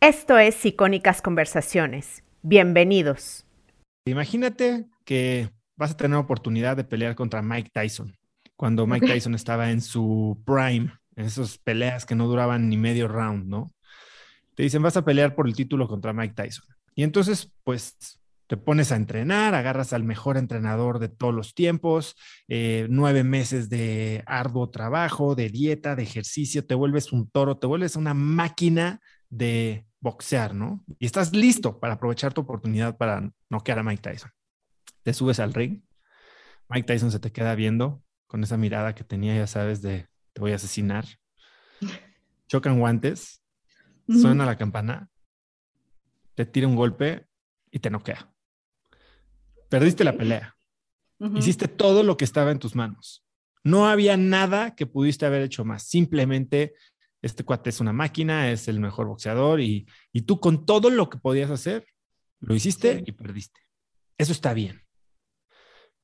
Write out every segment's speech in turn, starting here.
Esto es Icónicas Conversaciones. Bienvenidos. Imagínate que vas a tener oportunidad de pelear contra Mike Tyson, cuando Mike Tyson estaba en su prime, en esas peleas que no duraban ni medio round, ¿no? Te dicen, vas a pelear por el título contra Mike Tyson. Y entonces, pues, te pones a entrenar, agarras al mejor entrenador de todos los tiempos, eh, nueve meses de arduo trabajo, de dieta, de ejercicio, te vuelves un toro, te vuelves una máquina de boxear, ¿no? Y estás listo para aprovechar tu oportunidad para noquear a Mike Tyson. Te subes al ring, Mike Tyson se te queda viendo con esa mirada que tenía, ya sabes, de te voy a asesinar. Chocan guantes, suena la campana, te tira un golpe y te noquea. Perdiste la pelea. Hiciste todo lo que estaba en tus manos. No había nada que pudiste haber hecho más. Simplemente este cuate es una máquina, es el mejor boxeador y, tú con todo lo que podías hacer, lo hiciste y perdiste. Eso está bien.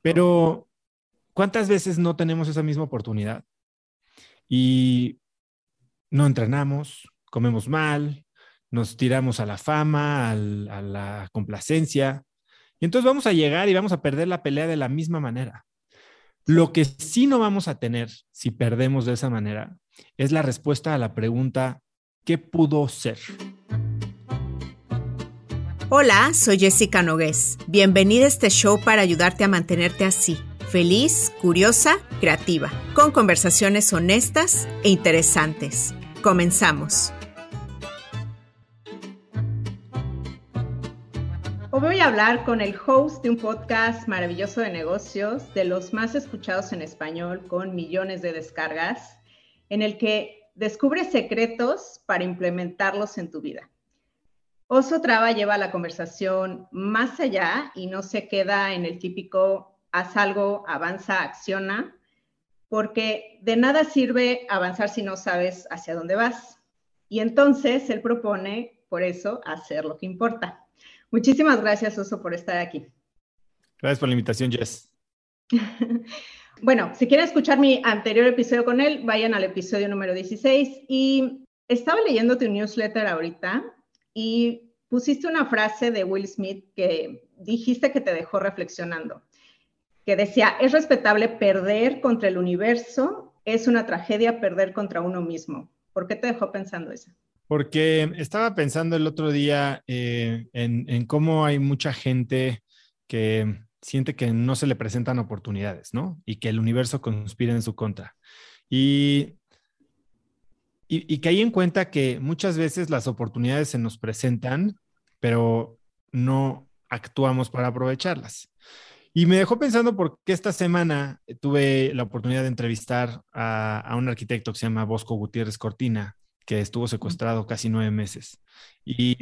Pero, ¿cuántas veces no tenemos esa misma oportunidad? Y no entrenamos, comemos mal, nos tiramos a la fama, a la complacencia. Y entonces vamos a llegar y vamos a perder la pelea de la misma manera. Lo que sí no vamos a tener si perdemos de esa manera es la respuesta a la pregunta, ¿qué pudo ser? Hola, soy Jessica Nogués. Bienvenida a este show para ayudarte a mantenerte así, feliz, curiosa, creativa, con conversaciones honestas e interesantes. Comenzamos. Hablar con el host de un podcast maravilloso de negocios, de los más escuchados en español, con millones de descargas en el que descubres secretos para implementarlos en tu vida. Oso Traba lleva la conversación más allá y no se queda en el típico haz algo, avanza, acciona, porque de nada sirve avanzar si no sabes hacia dónde vas. Y entonces él propone, por eso, hacer lo que importa. Muchísimas gracias, Oso, por estar aquí. Gracias por la invitación, Jess. Bueno, si quieren escuchar mi anterior episodio con él, vayan al episodio número 16. Y estaba leyendo tu newsletter ahorita y pusiste una frase de Will Smith que dijiste que te dejó reflexionando, que decía, es respetable perder contra el universo, es una tragedia perder contra uno mismo. ¿Por qué te dejó pensando eso? Porque estaba pensando el otro día eh, en cómo hay mucha gente que siente que no se le presentan oportunidades, ¿no? Y que el universo conspira en su contra. Y, y, que hay en cuenta que muchas veces las oportunidades se nos presentan, pero no actuamos para aprovecharlas. Y me dejó pensando porque esta semana tuve la oportunidad de entrevistar a, un arquitecto que se llama Bosco Gutiérrez Cortina, que estuvo secuestrado casi nueve meses. Y,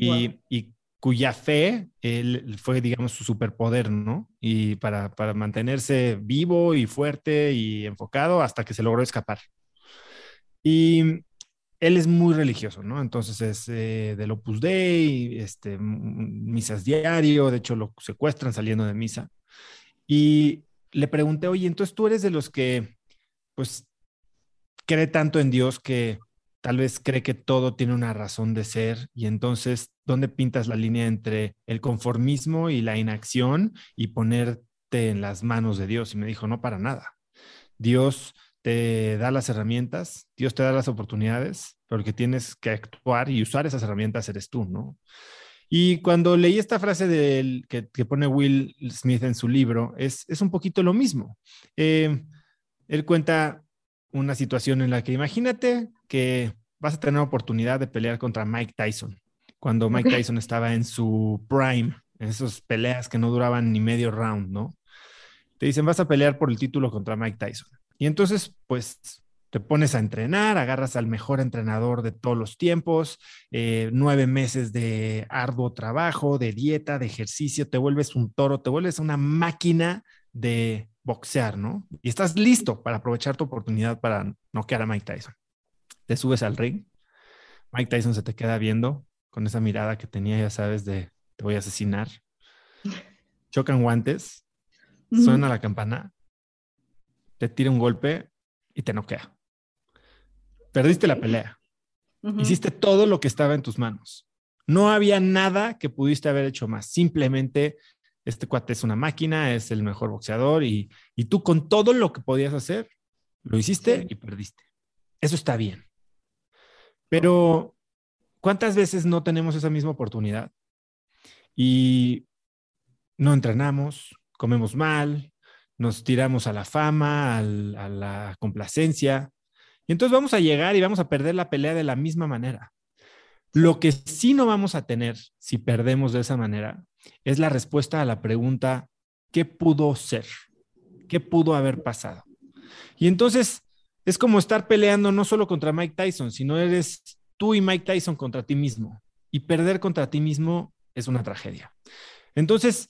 y cuya fe él, fue, digamos, su superpoder, ¿no? Y para, para, mantenerse vivo y fuerte y enfocado hasta que se logró escapar. Y él es muy religioso, ¿no? Entonces es eh, del Opus Dei, este, misas diario, de hecho lo secuestran saliendo de misa. Y le pregunté, oye, entonces tú eres de los que, pues, cree tanto en Dios que tal vez cree que todo tiene una razón de ser y entonces, ¿dónde pintas la línea entre el conformismo y la inacción y ponerte en las manos de Dios? Y me dijo, no para nada. Dios te da las herramientas, Dios te da las oportunidades, pero que tienes que actuar y usar esas herramientas eres tú, ¿no? Y cuando leí esta frase del, que, pone Will Smith en su libro, es, es un poquito lo mismo. Eh, él cuenta una situación en la que imagínate que vas a tener oportunidad de pelear contra Mike Tyson, cuando Mike Tyson estaba en su prime, en esas peleas que no duraban ni medio round, ¿no? Te dicen, vas a pelear por el título contra Mike Tyson. Y entonces, pues, te pones a entrenar, agarras al mejor entrenador de todos los tiempos, eh, nueve meses de arduo trabajo, de dieta, de ejercicio, te vuelves un toro, te vuelves una máquina de boxear, ¿no? Y estás listo para aprovechar tu oportunidad para noquear a Mike Tyson te subes al ring, Mike Tyson se te queda viendo con esa mirada que tenía, ya sabes, de te voy a asesinar. Chocan guantes, suena la campana, te tira un golpe y te noquea. Perdiste la pelea. Hiciste todo lo que estaba en tus manos. No había nada que pudiste haber hecho más. Simplemente este cuate es una máquina, es el mejor boxeador y, tú con todo lo que podías hacer, lo hiciste y perdiste. Eso está bien. Pero, ¿cuántas veces no tenemos esa misma oportunidad? Y no entrenamos, comemos mal, nos tiramos a la fama, a la complacencia. Y entonces vamos a llegar y vamos a perder la pelea de la misma manera. Lo que sí no vamos a tener si perdemos de esa manera es la respuesta a la pregunta, ¿qué pudo ser? ¿Qué pudo haber pasado? Y entonces es como estar peleando no solo contra Mike Tyson, sino eres tú y Mike Tyson contra ti mismo. Y perder contra ti mismo es una tragedia. Entonces,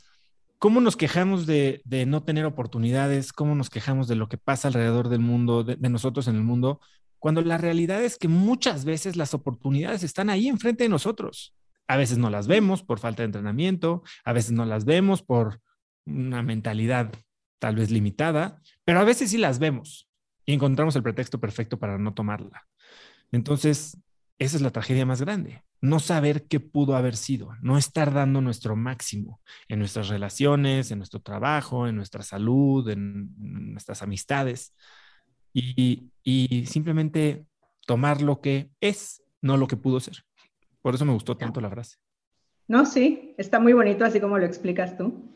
¿cómo nos quejamos de, no tener oportunidades? ¿Cómo nos quejamos de lo que pasa alrededor del mundo, de nosotros en el mundo? cuando la realidad es que muchas veces las oportunidades están ahí enfrente de nosotros. A veces no las vemos por falta de entrenamiento, a veces no las vemos por una mentalidad tal vez limitada, pero a veces sí las vemos y encontramos el pretexto perfecto para no tomarla. Entonces, esa es la tragedia más grande, no saber qué pudo haber sido, no estar dando nuestro máximo en nuestras relaciones, en nuestro trabajo, en nuestra salud, en nuestras amistades y, simplemente tomar lo que es, no lo que pudo ser. Por eso me gustó tanto la frase. No, sí, está muy bonito así como lo explicas tú.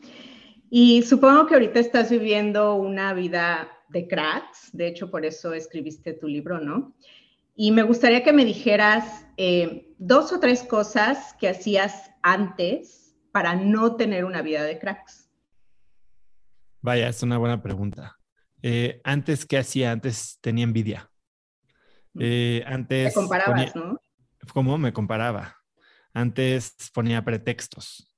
Y supongo que ahorita estás viviendo una vida de cracks, de hecho por eso escribiste tu libro, ¿no? Y me gustaría que me dijeras eh, dos o tres cosas que hacías antes para no tener una vida de cracks. Vaya, es una buena pregunta. Eh, antes, ¿qué hacía? Antes tenía envidia. Eh, antes. Te comparabas, ¿no? ¿Cómo me comparaba? Antes ponía pretextos.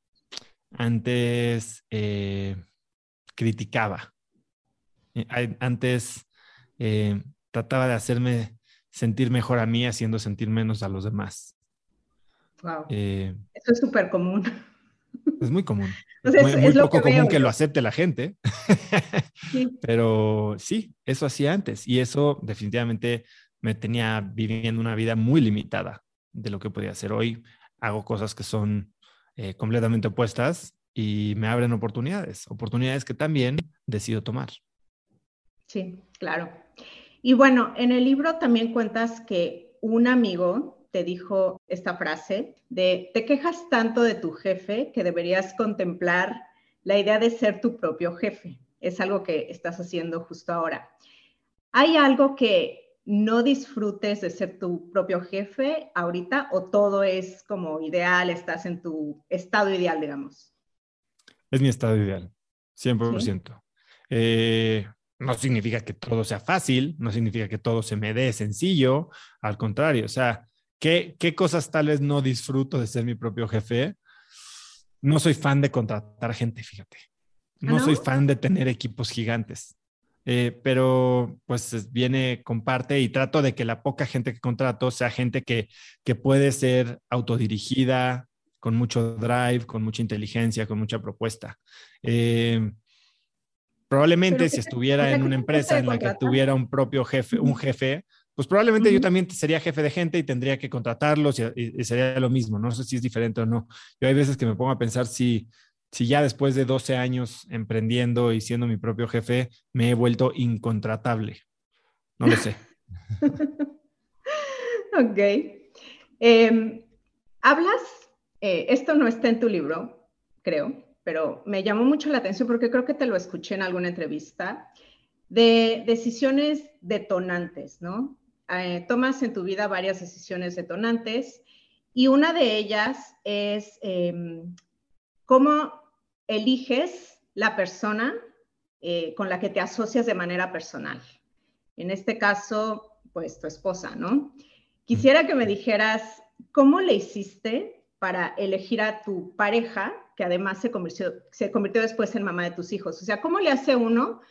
Antes eh, criticaba. Antes trataba de hacerme sentir mejor a mí haciendo sentir menos a los demás. Wow. Eso es súper común. Es muy común. es, muy, poco común que lo acepte la gente. Pero sí, eso hacía antes y eso definitivamente me tenía viviendo una vida muy limitada de lo que podía hacer hoy. Hago cosas que son eh, completamente opuestas y me abren oportunidades, oportunidades que también decido tomar. Sí, claro. Y bueno, en el libro también cuentas que un amigo te dijo esta frase de, te quejas tanto de tu jefe que deberías contemplar la idea de ser tu propio jefe. Es algo que estás haciendo justo ahora. ¿Hay algo que no disfrutes de ser tu propio jefe ahorita o todo es como ideal, estás en tu estado ideal, digamos? Es mi estado ideal, 100%. Eh, no significa que todo sea fácil, no significa que todo se me dé sencillo, al contrario, o sea, ¿Qué, cosas tales no disfruto de ser mi propio jefe? No soy fan de contratar gente, fíjate. No, soy fan de tener equipos gigantes. Eh, pero pues viene, comparte y trato de que la poca gente que contrato sea gente que, que puede ser autodirigida, con mucho drive, con mucha inteligencia, con mucha propuesta. Eh, probablemente si estuviera en una empresa en la que tuviera un propio jefe, un jefe, pues probablemente yo también sería jefe de gente y tendría que contratarlos y, sería lo mismo. No sé si es diferente o no. Yo hay veces que me pongo a pensar si, si ya después de 12 años emprendiendo y siendo mi propio jefe, me he vuelto incontratable. No lo sé. ok. Em, hablas, eh, esto no está en tu libro, creo, pero me llamó mucho la atención porque creo que te lo escuché en alguna entrevista, de decisiones detonantes, ¿no? Eh, tomas en tu vida varias decisiones detonantes y una de ellas es em, cómo eliges la persona eh, con la que te asocias de manera personal. En este caso, pues tu esposa, ¿no? Quisiera que me dijeras cómo le hiciste para elegir a tu pareja, que además se convirtió, se convirtió después en mamá de tus hijos. O sea, ¿cómo le hace uno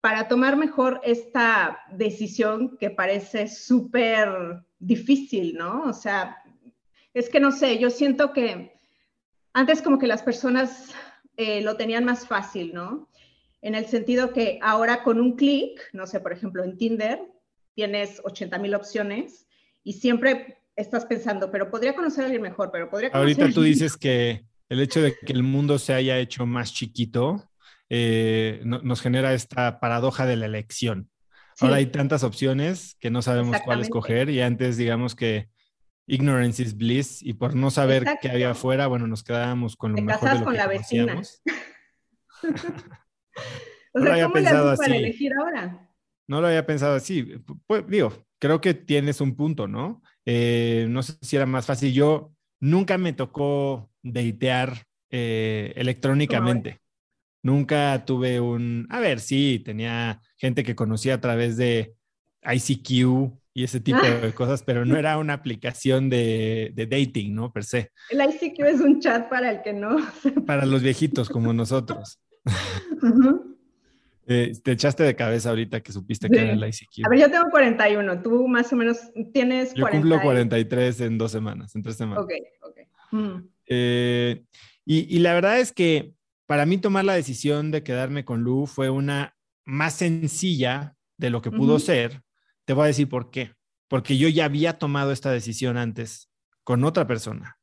para tomar mejor esta decisión que parece súper difícil, ¿no? O sea, es que no sé, yo siento que antes como que las personas eh, lo tenían más fácil, ¿no? En el sentido que ahora con un clic, no sé, por ejemplo, en Tinder tienes 80 mil opciones y siempre estás pensando, pero podría conocer a alguien mejor, pero podría conocer Ahorita tú dices que el hecho de que el mundo se haya hecho más chiquito eh, nos genera esta paradoja de la elección. Ahora hay tantas opciones que no sabemos cuál escoger y antes digamos que ignorance is bliss y por no saber qué había afuera, bueno, nos quedábamos con lo mejor de lo con que la vecina. o sea, había pensado así. para elegir ahora? No lo había pensado así. Pues, digo, creo que tienes un punto, ¿no? Eh, no sé si era más fácil. Yo nunca me tocó datear eh, electrónicamente. Nunca tuve un, a ver, sí, tenía gente que conocía a través de ICQ y ese tipo de cosas, pero no era una aplicación de, dating, ¿no? Per se. El ICQ es un chat para el que no. Para los viejitos como nosotros. Eh, te echaste de cabeza ahorita que supiste que era el ICQ. A ver, yo tengo 41, tú más o menos tienes 40. Yo cumplo 43 en dos semanas, en tres semanas. Ok, ok. Mm. Eh, y, la verdad es que para mí tomar la decisión de quedarme con Lu fue una más sencilla de lo que pudo ser. Te voy a decir por qué. Porque yo ya había tomado esta decisión antes con otra persona.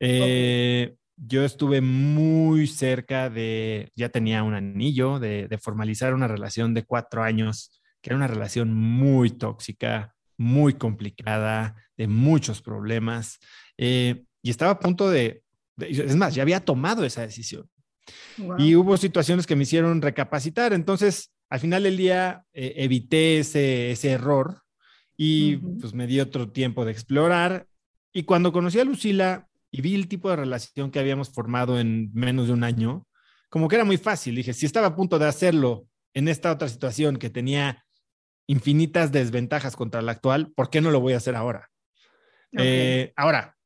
Eh, yo estuve muy cerca de, ya tenía un anillo, de, formalizar una relación de cuatro años, que era una relación muy tóxica, muy complicada, de muchos problemas. Eh, y estaba a punto de, es más, ya había tomado esa decisión. Y hubo situaciones que me hicieron recapacitar. Entonces, al final del día, eh, evité ese, ese error y pues me di otro tiempo de explorar. Y cuando conocí a Lucila y vi el tipo de relación que habíamos formado en menos de un año, como que era muy fácil. Dije, si estaba a punto de hacerlo en esta otra situación que tenía infinitas desventajas contra la actual, ¿por qué no lo voy a hacer ahora? Eh, ahora,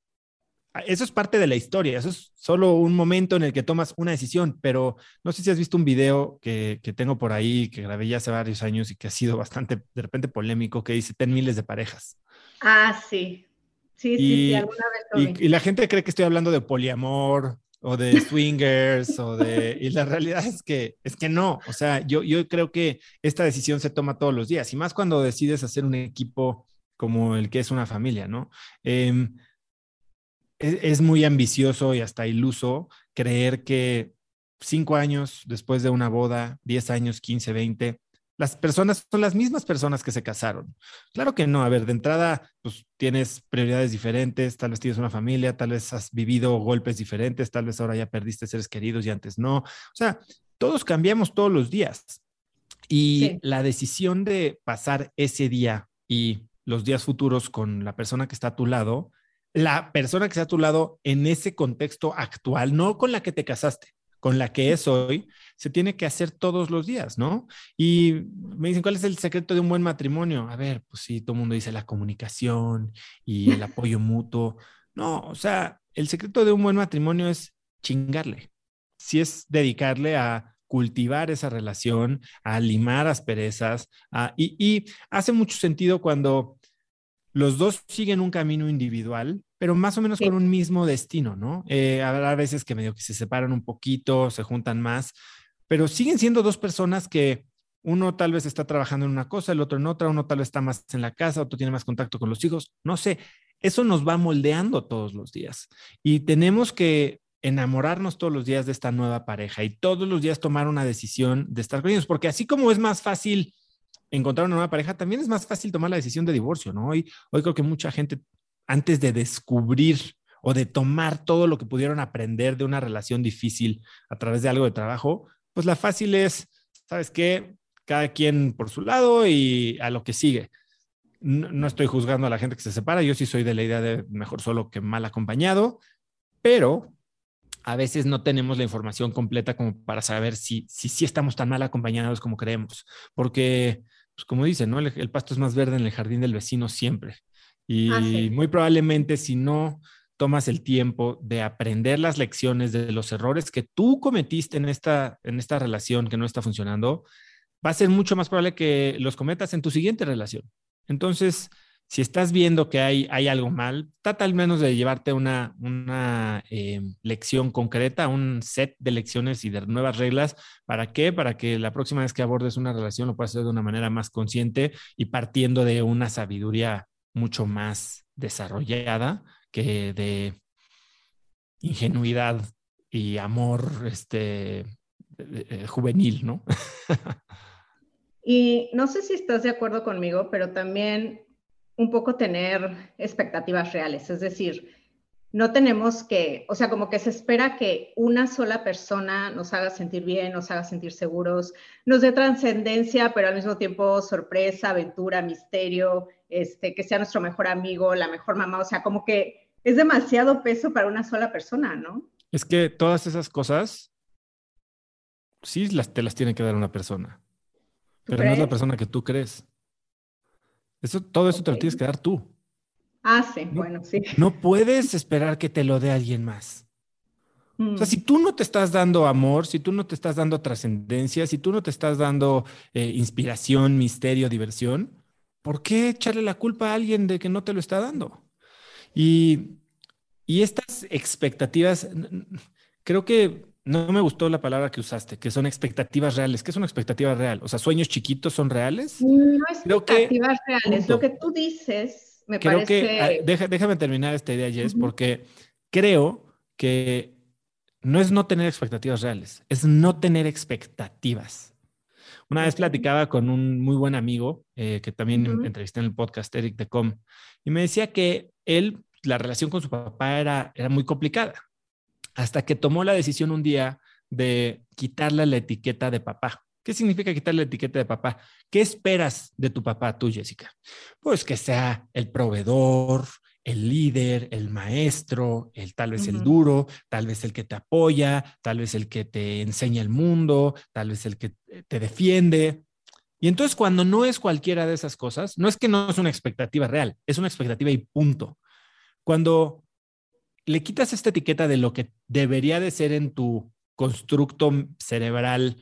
eso es parte de la historia, eso es solo un momento en el que tomas una decisión, pero no sé si has visto un video que, tengo por ahí, que grabé ya hace varios años y que ha sido bastante, de repente, polémico, que dice, ten miles de parejas. Ah, sí. Sí, sí, sí, alguna vez. Y, y, la gente cree que estoy hablando de poliamor o de swingers o de... Y la realidad es que, es que no, o sea, yo, yo creo que esta decisión se toma todos los días y más cuando decides hacer un equipo como el que es una familia, ¿no? Eh, es, muy ambicioso y hasta iluso creer que cinco años después de una boda, diez años, quince, veinte, las personas son las mismas personas que se casaron. Claro que no, a ver, de entrada, pues tienes prioridades diferentes, tal vez tienes una familia, tal vez has vivido golpes diferentes, tal vez ahora ya perdiste seres queridos y antes no. O sea, todos cambiamos todos los días. Y la decisión de pasar ese día y los días futuros con la persona que está a tu lado la persona que está a tu lado en ese contexto actual, no con la que te casaste, con la que es hoy, se tiene que hacer todos los días, ¿no? Y me dicen, ¿cuál es el secreto de un buen matrimonio? A ver, pues sí, todo el mundo dice la comunicación y el apoyo mutuo. No, o sea, el secreto de un buen matrimonio es chingarle. Si es dedicarle a cultivar esa relación, a limar asperezas, y, y hace mucho sentido cuando los dos siguen un camino individual, pero más o menos con un mismo destino, ¿no? Eh, habrá veces que medio que se separan un poquito, se juntan más, pero siguen siendo dos personas que uno tal vez está trabajando en una cosa, el otro en otra, uno tal vez está más en la casa, otro tiene más contacto con los hijos, no sé, eso nos va moldeando todos los días. Y tenemos que enamorarnos todos los días de esta nueva pareja y todos los días tomar una decisión de estar con ellos, porque así como es más fácil encontrar una nueva pareja, también es más fácil tomar la decisión de divorcio, ¿no? Hoy, hoy creo que mucha gente, antes de descubrir o de tomar todo lo que pudieron aprender de una relación difícil a través de algo de trabajo, pues la fácil es, ¿sabes qué? Cada quien por su lado y a lo que sigue. No, no, estoy juzgando a la gente que se separa, yo sí soy de la idea de mejor solo que mal acompañado, pero a veces no tenemos la información completa como para saber si si, si estamos tan mal acompañados como creemos, porque pues como dicen, ¿no? El, pasto es más verde en el jardín del vecino siempre. Y ah, muy probablemente si no tomas el tiempo de aprender las lecciones de los errores que tú cometiste en esta, en esta relación que no está funcionando, va a ser mucho más probable que los cometas en tu siguiente relación. Entonces, si estás viendo que hay, hay algo mal, trata al menos de llevarte una, una eh, lección concreta, un set de lecciones y de nuevas reglas. ¿Para qué? Para que la próxima vez que abordes una relación lo puedas hacer de una manera más consciente y partiendo de una sabiduría mucho más desarrollada que de ingenuidad y amor este, eh, eh, juvenil, ¿no? y no sé si estás de acuerdo conmigo, pero también un poco tener expectativas reales, es decir, no tenemos que, o sea, como que se espera que una sola persona nos haga sentir bien, nos haga sentir seguros, nos dé trascendencia, pero al mismo tiempo sorpresa, aventura, misterio, este, que sea nuestro mejor amigo, la mejor mamá, o sea, como que es demasiado peso para una sola persona, ¿no? Es que todas esas cosas, sí, las, te las tiene que dar una persona, pero no es la persona que tú crees. Eso, todo eso te lo tienes que dar tú. Ah, sí, bueno, sí. No puedes esperar que te lo dé alguien más. O sea, mm. si tú no te estás dando amor, si tú no te estás dando trascendencia, si tú no te estás dando eh, inspiración, misterio, diversión, ¿por qué echarle la culpa a alguien de que no te lo está dando? Y, y estas expectativas, creo que no me gustó la palabra que usaste, que son expectativas reales. ¿Qué es una expectativa real? O sea, sueños chiquitos son reales. No expectativas reales. Lo que tú dices creo que, ah, déjame terminar esta idea, Jess, porque creo que no es no tener expectativas reales, es no tener expectativas. Una vez platicaba con un muy buen amigo eh, que también entrevisté en el podcast, Eric de Com, y me decía que él, la relación con su papá era, era muy complicada, hasta que tomó la decisión un día de quitarle la etiqueta de papá. ¿Qué significa quitarle la etiqueta de papá? ¿Qué esperas de tu papá, tú, Jessica? Pues que sea el proveedor, el líder, el maestro, el tal vez el duro, tal vez el que te apoya, tal vez el que te enseña el mundo, tal vez el que te defiende. Y entonces cuando no es cualquiera de esas cosas, no es que no es una expectativa real, es una expectativa y punto. Cuando le quitas esta etiqueta de lo que debería de ser en tu constructo cerebral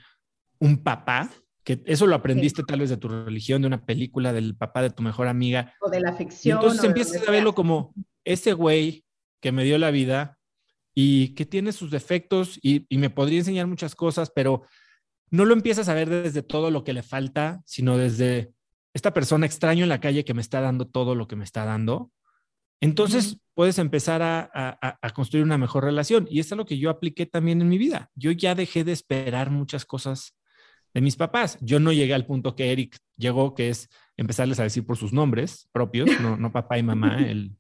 un papá, que eso lo aprendiste tal vez de tu religión, de una película, del papá de tu mejor amiga. O de la ficción. entonces empiezas a verlo como ese güey que me dio la vida y que tiene sus defectos y, y, me podría enseñar muchas cosas, pero no lo empiezas a ver desde todo lo que le falta, sino desde esta persona extraño en la calle que me está dando todo lo que me está dando. Entonces puedes empezar a, a, a, construir una mejor relación. Y eso es lo que yo apliqué también en mi vida. Yo ya dejé de esperar muchas cosas de mis papás. Yo no llegué al punto que Eric llegó, que es empezarles a decir por sus nombres propios, no, no papá y mamá. Él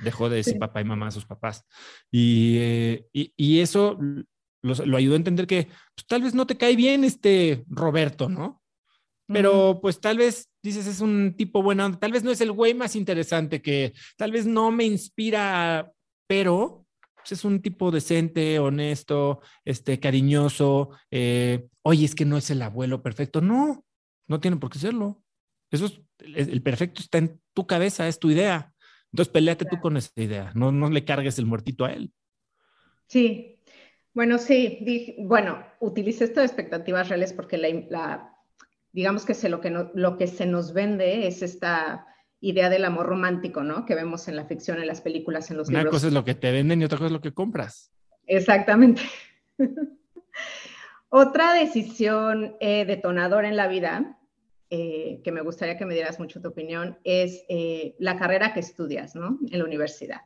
dejó de decir papá y mamá a sus papás. Y, eh, y, eso lo ayudó a entender que pues, tal vez no te cae bien este Roberto, ¿no? Pero pues tal vez dices es un tipo bueno, tal vez no es el güey más interesante que tal vez no me inspira, pero pues, es un tipo decente, honesto, este, cariñoso. Eh, Oye, es que no es el abuelo perfecto. No, no tiene por qué serlo. Eso es, el perfecto está en tu cabeza, es tu idea. Entonces, peleate tú con esa idea. No, no le cargues el muertito a él. Sí. Bueno, sí. bueno, utilicé esto de expectativas reales porque la, digamos que, se, lo, que lo que se nos vende es esta idea del amor romántico, ¿no? Que vemos en la ficción, en las películas, en los libros. Una cosa es lo que te venden y otra cosa es lo que compras. Exactamente. otra decisión eh, detonadora en la vida, eh, que me gustaría que me dieras mucho tu opinión, es eh, la carrera que estudias, ¿no? En la universidad.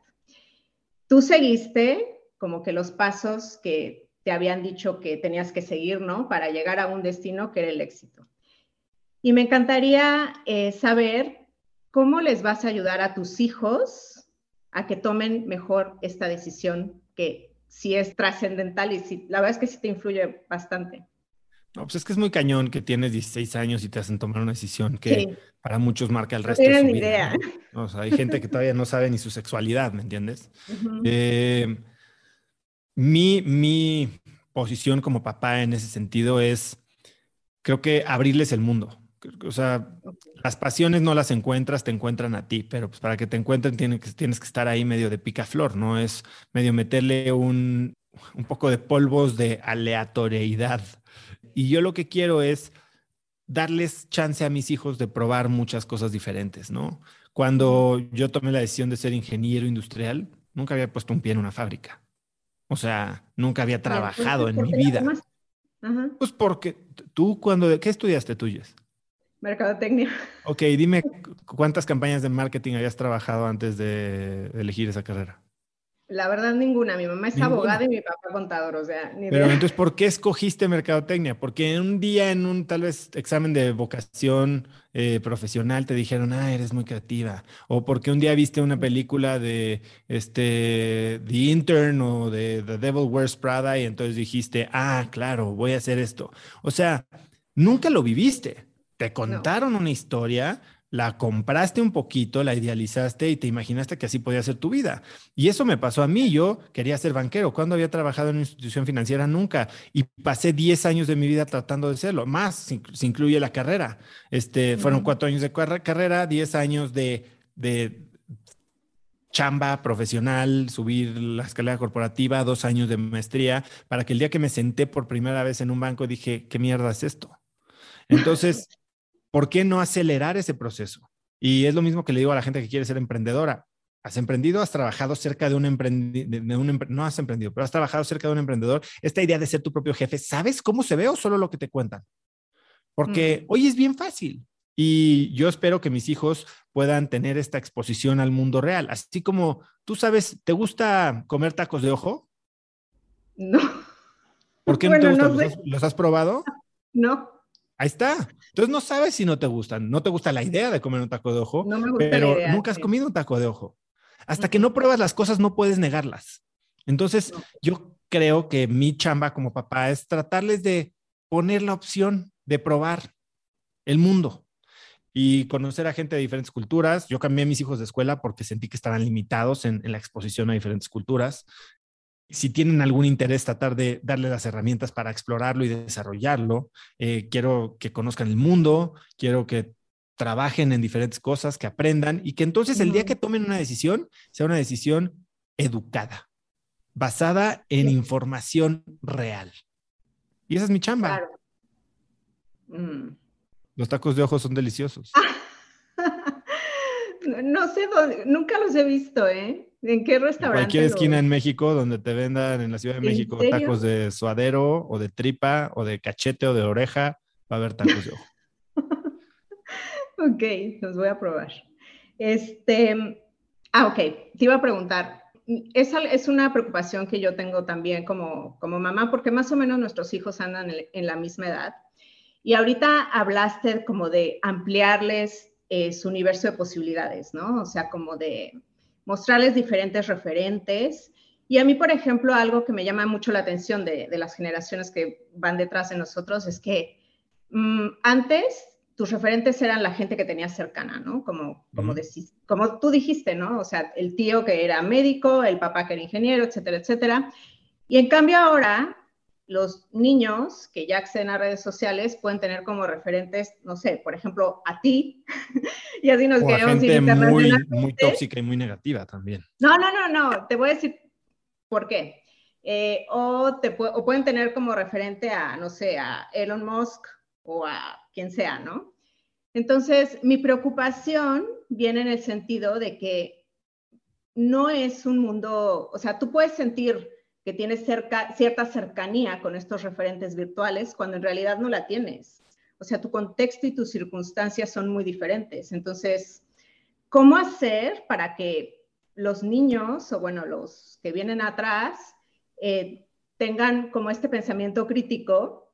Tú seguiste como que los pasos que te habían dicho que tenías que seguir, ¿no? Para llegar a un destino que era el éxito. Y me encantaría saber ¿cómo les vas a ayudar a tus hijos a que tomen mejor esta decisión que sí es trascendental y sí, la verdad es que sí te influye bastante? No, pues es que es muy cañón que tienes 16 años y te hacen tomar una decisión que para muchos marca el resto de su vida. idea. O sea, hay gente que todavía no sabe ni su sexualidad, ¿me entiendes? Eh, mi, mi posición como papá en ese sentido es, creo que abrirles el mundo. O sea, las pasiones no las encuentras, te encuentran a ti, pero pues para que te encuentren tienes que, tienes que estar ahí medio de picaflor, ¿no? Es medio meterle un, un poco de polvos de aleatoriedad. Y yo lo que quiero es darles chance a mis hijos de probar muchas cosas diferentes, ¿no? Cuando yo tomé la decisión de ser ingeniero industrial, nunca había puesto un pie en una fábrica. O sea, nunca había trabajado en mi vida. Pues porque tú cuando, ¿qué estudiaste tuyas? Mercadotecnia. Ok, dime cuántas campañas de marketing habías trabajado antes de elegir esa carrera. La verdad, ninguna. Mi mamá es abogada y mi papá contador, o sea, ni Pero entonces, ¿por qué escogiste mercadotecnia? Porque en un día, en un tal vez examen de vocación eh, profesional, te dijeron, ah, eres muy creativa. O porque un día viste una película de este, The Intern o de The Devil Wears Prada y entonces dijiste, ah, claro, voy a hacer esto. O sea, nunca lo viviste. Te contaron una historia, la compraste un poquito, la idealizaste y te imaginaste que así podía ser tu vida. Y eso me pasó a mí. Yo quería ser banquero. Cuando había trabajado en una institución financiera? Nunca. Y pasé 10 años de mi vida tratando de serlo. Más, si, incluye la carrera. Este, Fueron cuatro años de carrera, 10 años de, de chamba profesional, subir la escalera corporativa, dos años de maestría, para que el día que me senté por primera vez en un banco dije, ¿qué mierda es esto? Entonces, ¿Por qué no acelerar ese proceso? Y es lo mismo que le digo a la gente que quiere ser emprendedora. Has emprendido, has trabajado cerca de un emprendedor, no has emprendido, pero has trabajado cerca de un emprendedor. Esta idea de ser tu propio jefe, ¿sabes cómo se ve o solo lo que te cuentan? Porque mm. hoy es bien fácil y yo espero que mis hijos puedan tener esta exposición al mundo real. Así como tú sabes, ¿te gusta comer tacos de ojo? No. ¿Por qué no te gustan? ¿Los has probado? No. Ahí está. Entonces no sabes si no te gustan. No te gusta la idea de comer un taco de ojo, pero nunca has comido un taco de ojo. Hasta que no pruebas las cosas, no puedes negarlas. Entonces, yo creo que mi chamba como papá es tratarles de poner la opción de probar el mundo y conocer a gente de diferentes culturas. Yo cambié a mis hijos de escuela porque sentí que estaban limitados en la exposición a diferentes culturas si tienen algún interés, tratar de darle las herramientas para explorarlo y desarrollarlo. Eh, quiero que conozcan el mundo, quiero que trabajen en diferentes cosas, que aprendan y que entonces el día que tomen una decisión sea una decisión educada, basada en información real. Y esa es mi chamba. Mm. Los tacos de ojos son deliciosos. no sé, nunca los he visto, ¿eh? ¿En qué restaurante? En cualquier esquina en México donde te vendan en la Ciudad de México tacos de suadero o de tripa o de cachete o de oreja, va a haber tacos de ojo. ok, los voy a probar. Este, ah, ok, te iba a preguntar, esa es una preocupación que yo tengo también como, como mamá, porque más o menos nuestros hijos andan en, la misma edad. Y ahorita hablaste como de ampliarles eh, su universo de posibilidades, ¿no? O sea, como de mostrarles diferentes referentes. Y a mí, por ejemplo, algo que me llama mucho la atención de, las generaciones que van detrás de nosotros es que mm, antes tus referentes eran la gente que tenías cercana, ¿no? Como, como, como tú dijiste, ¿no? O sea, el tío que era médico, el papá que era ingeniero, etcétera, etcétera. Y en cambio ahora los niños que ya acceden a redes sociales pueden tener como referentes, no sé, por ejemplo, a ti, y así nos quedamos gente muy, muy tóxica y muy negativa también. No, no, no, no, te voy a decir por qué. Eh, o, te, o pueden tener como referente a, no sé, a Elon Musk o a quien sea, ¿no? Entonces, mi preocupación viene en el sentido de que no es un mundo, o sea, tú puedes sentir que tienes cierta cercanía con estos referentes virtuales cuando en realidad no la tienes. O sea, tu contexto y tus circunstancias son muy diferentes. Entonces, ¿cómo hacer para que los niños, o bueno, los que vienen atrás, eh, tengan como este pensamiento crítico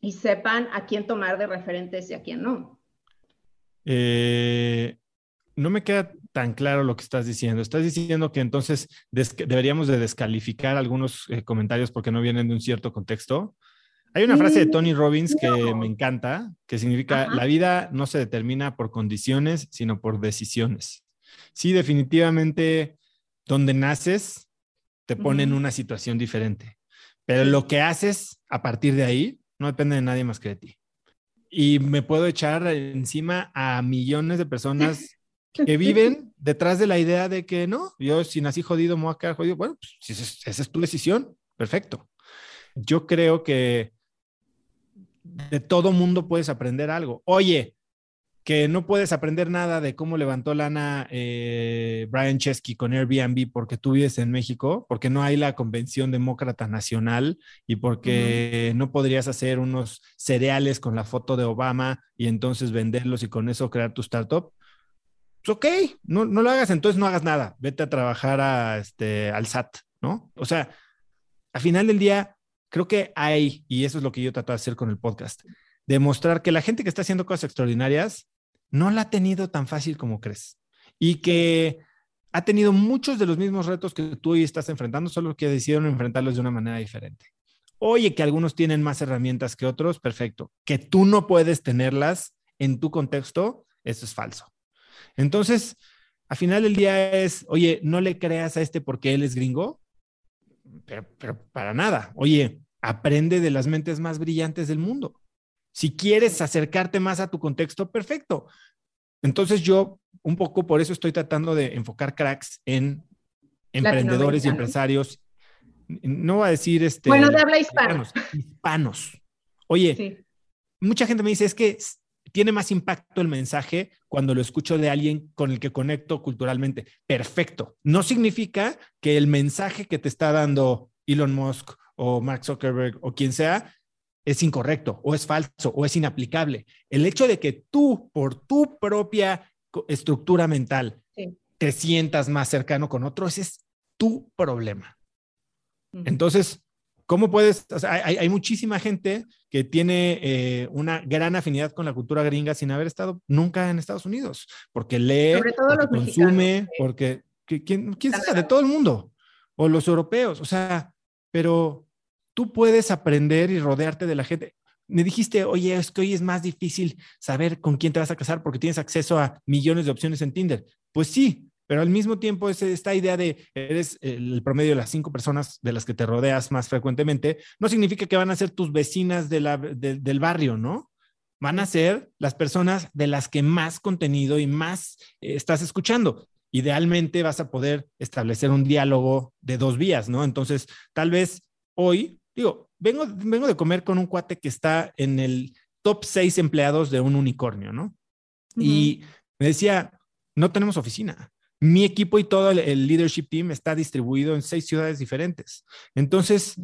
y sepan a quién tomar de referentes y a quién no? Eh, no me queda tan claro lo que estás diciendo. Estás diciendo que entonces deberíamos de descalificar algunos eh, comentarios porque no vienen de un cierto contexto. Hay una frase de mm, Tony Robbins que me encanta, que significa, la vida no se determina por condiciones, sino por decisiones. Sí, definitivamente, donde naces, te pone en una situación diferente, pero lo que haces a partir de ahí no depende de nadie más que de ti. Y me puedo echar encima a millones de personas que viven detrás de la idea de que no, yo si nací jodido me voy a quedar jodido. Bueno, pues, si esa es tu decisión, perfecto. Yo creo que de todo mundo puedes aprender algo. Oye, que no puedes aprender nada de cómo levantó lana eh, Brian Chesky con Airbnb porque tú vives en México, porque no hay la convención demócrata nacional y porque no podrías hacer unos cereales con la foto de Obama y entonces venderlos y con eso crear tu startup. Pues ok, no, no lo hagas, entonces no hagas nada, vete a trabajar a, este, al SAT, ¿no? O sea, al final del día, creo que hay, y eso es lo que yo trato de hacer con el podcast, demostrar que la gente que está haciendo cosas extraordinarias no la ha tenido tan fácil como crees y que ha tenido muchos de los mismos retos que tú hoy estás enfrentando, solo que decidieron enfrentarlos de una manera diferente. Oye, que algunos tienen más herramientas que otros, perfecto. Que tú no puedes tenerlas en tu contexto, eso es falso. Entonces, al final del día es, oye, no le creas a este porque él es gringo, pero, pero para nada. Oye, aprende de las mentes más brillantes del mundo. Si quieres acercarte más a tu contexto, perfecto. Entonces yo un poco por eso estoy tratando de enfocar cracks en emprendedores y empresarios. No va a decir este. Bueno, de habla hispana. Hispanos. Oye, mucha gente me dice es que tiene más impacto el mensaje cuando lo escucho de alguien con el que conecto culturalmente. Perfecto. No significa que el mensaje que te está dando Elon Musk o Mark Zuckerberg o quien sea es incorrecto o es falso o es inaplicable. El hecho de que tú, por tu propia estructura mental, te sientas más cercano con otros, es tu problema. Entonces, ¿cómo puedes? hay, muchísima gente que tiene eh, una gran afinidad con la cultura gringa sin haber estado nunca en Estados Unidos, porque lee, porque consume, porque ¿quién, quién sabe? De todo el mundo, o los europeos, o sea, pero tú puedes aprender y rodearte de la gente. Me dijiste, oye, es que hoy es más difícil saber con quién te vas a casar porque tienes acceso a millones de opciones en Tinder. Pues sí, pero al mismo tiempo es esta idea de eres el promedio de las cinco personas de las que te rodeas más frecuentemente, no significa que van a ser tus vecinas del barrio, ¿no? Van a ser las personas de las que más contenido y más eh, estás escuchando. Idealmente vas a poder establecer un diálogo de dos vías, ¿no? Entonces, tal vez hoy Digo, vengo, vengo de comer con un cuate que está en el top seis empleados de un unicornio, ¿no? Y me decía, no tenemos oficina. Mi equipo y todo el, leadership team está distribuido en seis ciudades diferentes. Entonces,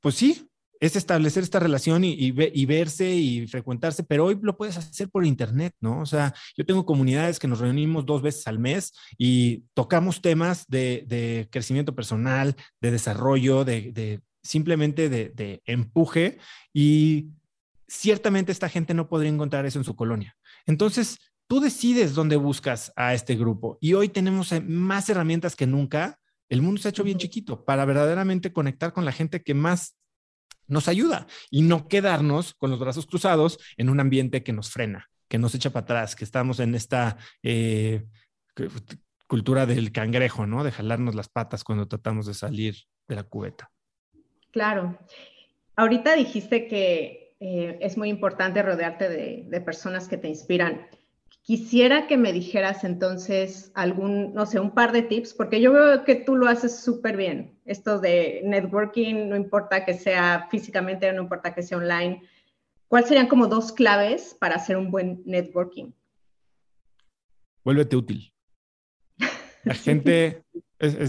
pues sí, es establecer esta relación y, verse y frecuentarse, pero hoy lo puedes hacer por internet, ¿no? O sea, yo tengo comunidades que nos reunimos dos veces al mes y tocamos temas de, crecimiento personal, de desarrollo, de, de, simplemente de, empuje y ciertamente esta gente no podría encontrar eso en su colonia. Entonces, tú decides dónde buscas a este grupo y hoy tenemos eh, más herramientas que nunca. El mundo se ha hecho bien chiquito para verdaderamente conectar con la gente que más nos ayuda y no quedarnos con los brazos cruzados en un ambiente que nos frena, que nos echa para atrás, que estamos en esta eh, cultura del cangrejo, ¿no? De jalarnos las patas cuando tratamos de salir de la cubeta. Claro. Ahorita dijiste que eh, es muy importante rodearte de, personas que te inspiran. Quisiera que me dijeras entonces algún, no sé, un par de tips, porque yo veo que tú lo haces súper bien. Esto de networking, no importa que sea físicamente, no importa que sea online. ¿Cuáles serían como dos claves para hacer un buen networking? Vuélvete útil. La gente,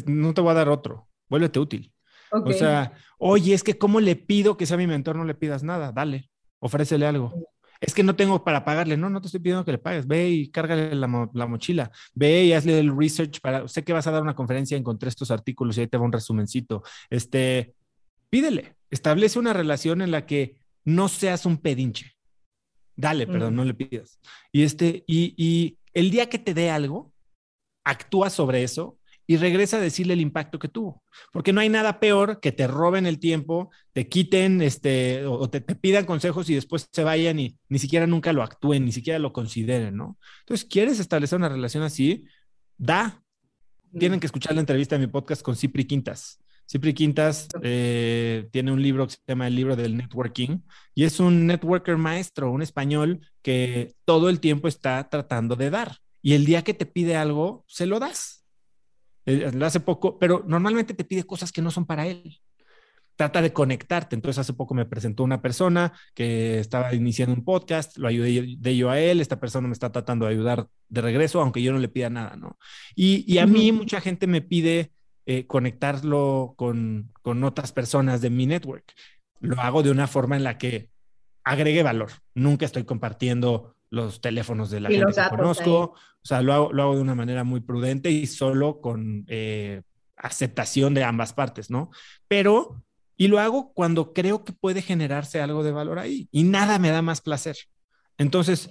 no te va a dar otro. Vuélvete útil. O sea, oye, es que ¿cómo le pido que sea mi mentor? No le pidas nada, dale, ofrécele algo. Es que no tengo para pagarle, no, no te estoy pidiendo que le pagues, ve y cárgale la, mochila, ve y hazle el research para, sé que vas a dar una conferencia, encontré estos artículos y ahí te va un resumencito. Este, pídele, establece una relación en la que no seas un pedinche. Dale, perdón, no le pidas. Y este, y, y el día que te dé algo, actúa sobre eso y regresa a decirle el impacto que tuvo. Porque no hay nada peor que te roben el tiempo, te quiten este, o te, pidan consejos y después se vayan y ni siquiera nunca lo actúen, ni siquiera lo consideren, ¿no? Entonces, ¿quieres establecer una relación así? Da. Tienen que escuchar la entrevista de mi podcast con Cipri Quintas. Cipri Quintas eh, tiene un libro que se llama el libro del networking y es un networker maestro, un español que todo el tiempo está tratando de dar. Y el día que te pide algo, se lo das eh, hace poco, pero normalmente te pide cosas que no son para él. trata de conectarte. Entonces, hace poco me presentó una persona que estaba iniciando un podcast, lo ayudé de yo a él, esta persona me está tratando de ayudar de regreso, aunque yo no le pida nada, ¿no? Y, a mí mucha gente me pide eh, conectarlo con, con otras personas de mi network. Lo hago de una forma en la que agregue valor. Nunca estoy compartiendo los teléfonos de la gente que conozco. O sea, lo hago, lo hago de una manera muy prudente y solo con eh, aceptación de ambas partes, ¿no? Pero, y lo hago cuando creo que puede generarse algo de valor ahí y nada me da más placer. Entonces,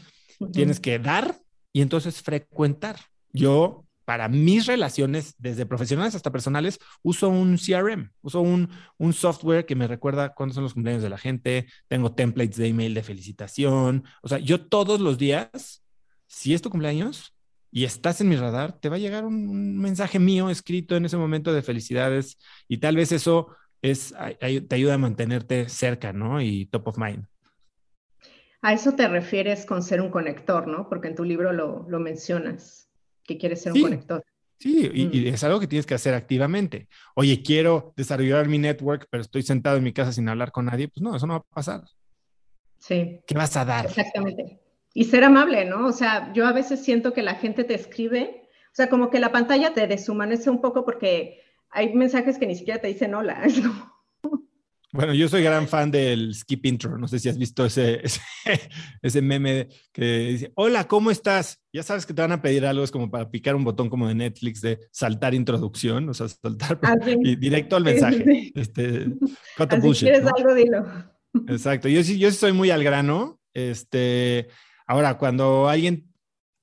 tienes que dar y entonces frecuentar. Yo para mis relaciones, desde profesionales hasta personales, uso un CRM, uso un, un software que me recuerda cuándo son los cumpleaños de la gente, tengo templates de email de felicitación, o sea, yo todos los días, si es tu cumpleaños y estás en mi radar, te va a llegar un, mensaje mío escrito en ese momento de felicidades y tal vez eso es, te ayuda a mantenerte cerca, ¿no? Y top of mind. A eso te refieres con ser un conector, ¿no? Porque en tu libro lo, lo mencionas que quieres ser un conector. Sí, y, y, mm. es algo que tienes que hacer activamente. Oye, quiero desarrollar mi network, pero estoy sentado en mi casa sin hablar con nadie. Pues no, eso no va a pasar. Sí. ¿Qué vas a dar? Exactamente. Y ser amable, ¿no? O sea, yo a veces siento que la gente te escribe, o sea, como que la pantalla te deshumanece un poco porque hay mensajes que ni siquiera te dicen hola. Es como, bueno, yo soy gran fan del skip intro. No sé si has visto ese, ese, meme que dice, hola, ¿cómo estás? Ya sabes que te van a pedir algo, es como para picar un botón como de Netflix de saltar introducción, o sea, saltar ah, y directo al mensaje. Este, si quieres algo, dilo. Exacto. Yo sí, yo sí soy muy al grano. Este, ahora, cuando alguien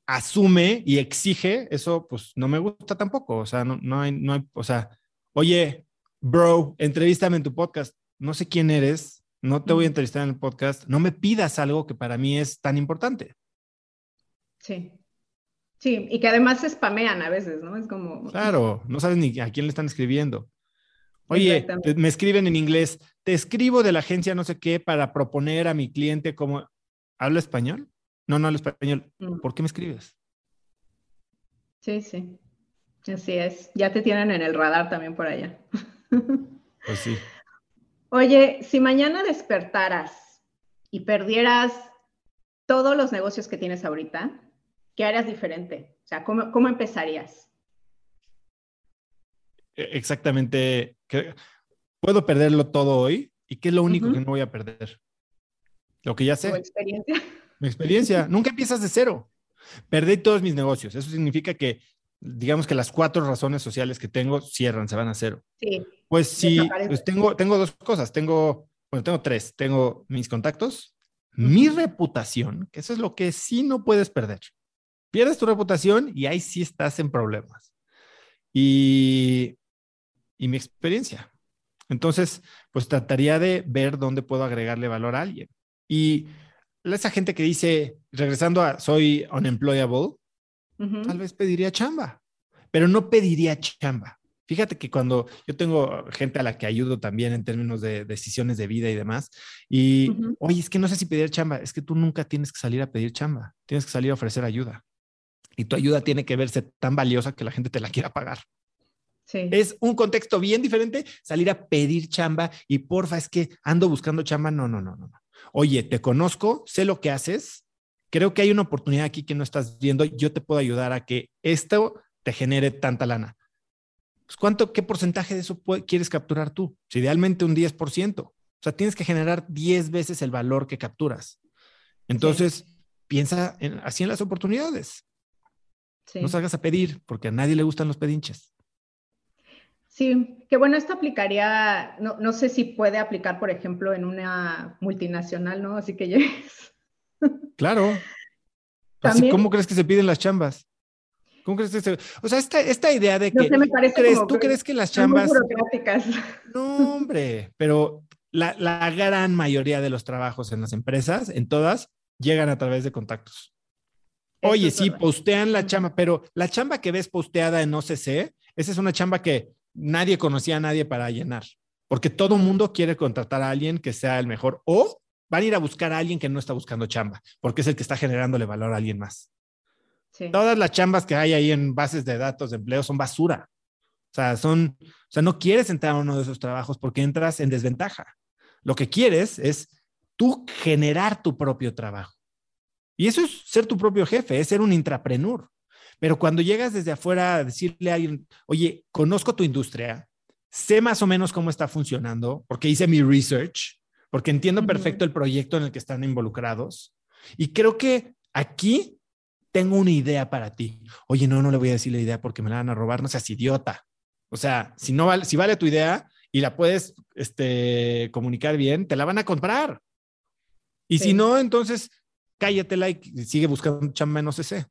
asume y exige, eso pues no me gusta tampoco. O sea, no, no hay, no hay, o sea, oye, bro, entrevístame en tu podcast no sé quién eres, no te voy a entrevistar en el podcast, no me pidas algo que para mí es tan importante. Sí. Sí, y que además se spamean a veces, ¿no? Es como... Claro, no sabes ni a quién le están escribiendo. Oye, me escriben en inglés, te escribo de la agencia no sé qué para proponer a mi cliente como... ¿Habla español? No, no hablo español. Mm. ¿Por qué me escribes? Sí, sí. Así es. Ya te tienen en el radar también por allá. Pues sí. Oye, si mañana despertaras y perdieras todos los negocios que tienes ahorita, ¿qué harías diferente? O sea, ¿cómo, empezarías? E, exactamente. Puedo perderlo todo hoy y ¿qué es lo único que no voy a perder? Lo que ya sé. ¿Tu experiencia? Mi experiencia. Nunca empiezas de cero. Perdí todos mis negocios. Eso significa que digamos que las cuatro razones sociales que tengo cierran, se van a cero. Sí. Pues sí, pues tengo, tengo dos cosas. Tengo, bueno, tengo tres. Tengo mis contactos, mi reputación, que eso es lo que sí no puedes perder. Pierdes tu reputación y ahí sí estás en problemas. Y, y mi experiencia. Entonces, pues trataría de ver dónde puedo agregarle valor a alguien. Y esa gente que dice, regresando a soy unemployable, tal vez pediría chamba, pero no pediría chamba. Fíjate que cuando yo tengo gente a la que ayudo también en términos de decisiones de vida y demás, y oye, es que no sé si pedir chamba, es que tú nunca tienes que salir a pedir chamba, tienes que salir a ofrecer ayuda. Y tu ayuda tiene que verse tan valiosa que la gente te la quiera pagar. Sí. Es un contexto bien diferente salir a pedir chamba y porfa, es que ando buscando chamba. No, no, no, no. Oye, te conozco, sé lo que haces, creo que hay una oportunidad aquí que no estás viendo, yo te puedo ayudar a que esto te genere tanta lana. Pues, ¿Cuánto, qué porcentaje de eso quieres capturar tú? Si idealmente un 10%. O sea, tienes que generar 10 veces el valor que capturas. Entonces, piensa así en las oportunidades. No salgas a pedir, porque a nadie le gustan los pedinches. Sí, que bueno, esto aplicaría, no, no sé si puede aplicar, por ejemplo, en una multinacional, ¿no? Así que llegues Claro. Así, ¿Cómo crees que se piden las chambas? ¿Cómo crees que se... O sea, esta, esta idea de que... me parece ¿Tú crees que las chambas... burocráticas. No, hombre, pero la, la, gran mayoría de los trabajos en las empresas, en todas, llegan a través de contactos. Oye, sí, postean la chamba, pero la chamba que ves posteada en OCC, esa es una chamba que nadie conocía a nadie para llenar, porque todo mundo quiere contratar a alguien que sea el mejor o van a ir a buscar a alguien que no está buscando chamba, porque es el que está generándole valor a alguien más. Todas las chambas que hay ahí en bases de datos de empleo son basura. O sea, son, o sea, no quieres entrar a uno de esos trabajos porque entras en desventaja. Lo que quieres es tú generar tu propio trabajo. Y eso es ser tu propio jefe, es ser un intrapreneur. Pero cuando llegas desde afuera a decirle a alguien, oye, conozco tu industria, sé más o menos cómo está funcionando, porque hice mi research, porque entiendo perfecto el proyecto en el que están involucrados. Y creo que aquí tengo una idea para ti. Oye, no, no le voy a decir la idea porque me la van a robar, no seas idiota. O sea, si no vale, si vale tu idea y la puedes este, comunicar bien, te la van a comprar. Y si no, entonces cállatela y sigue buscando chamba en OCC.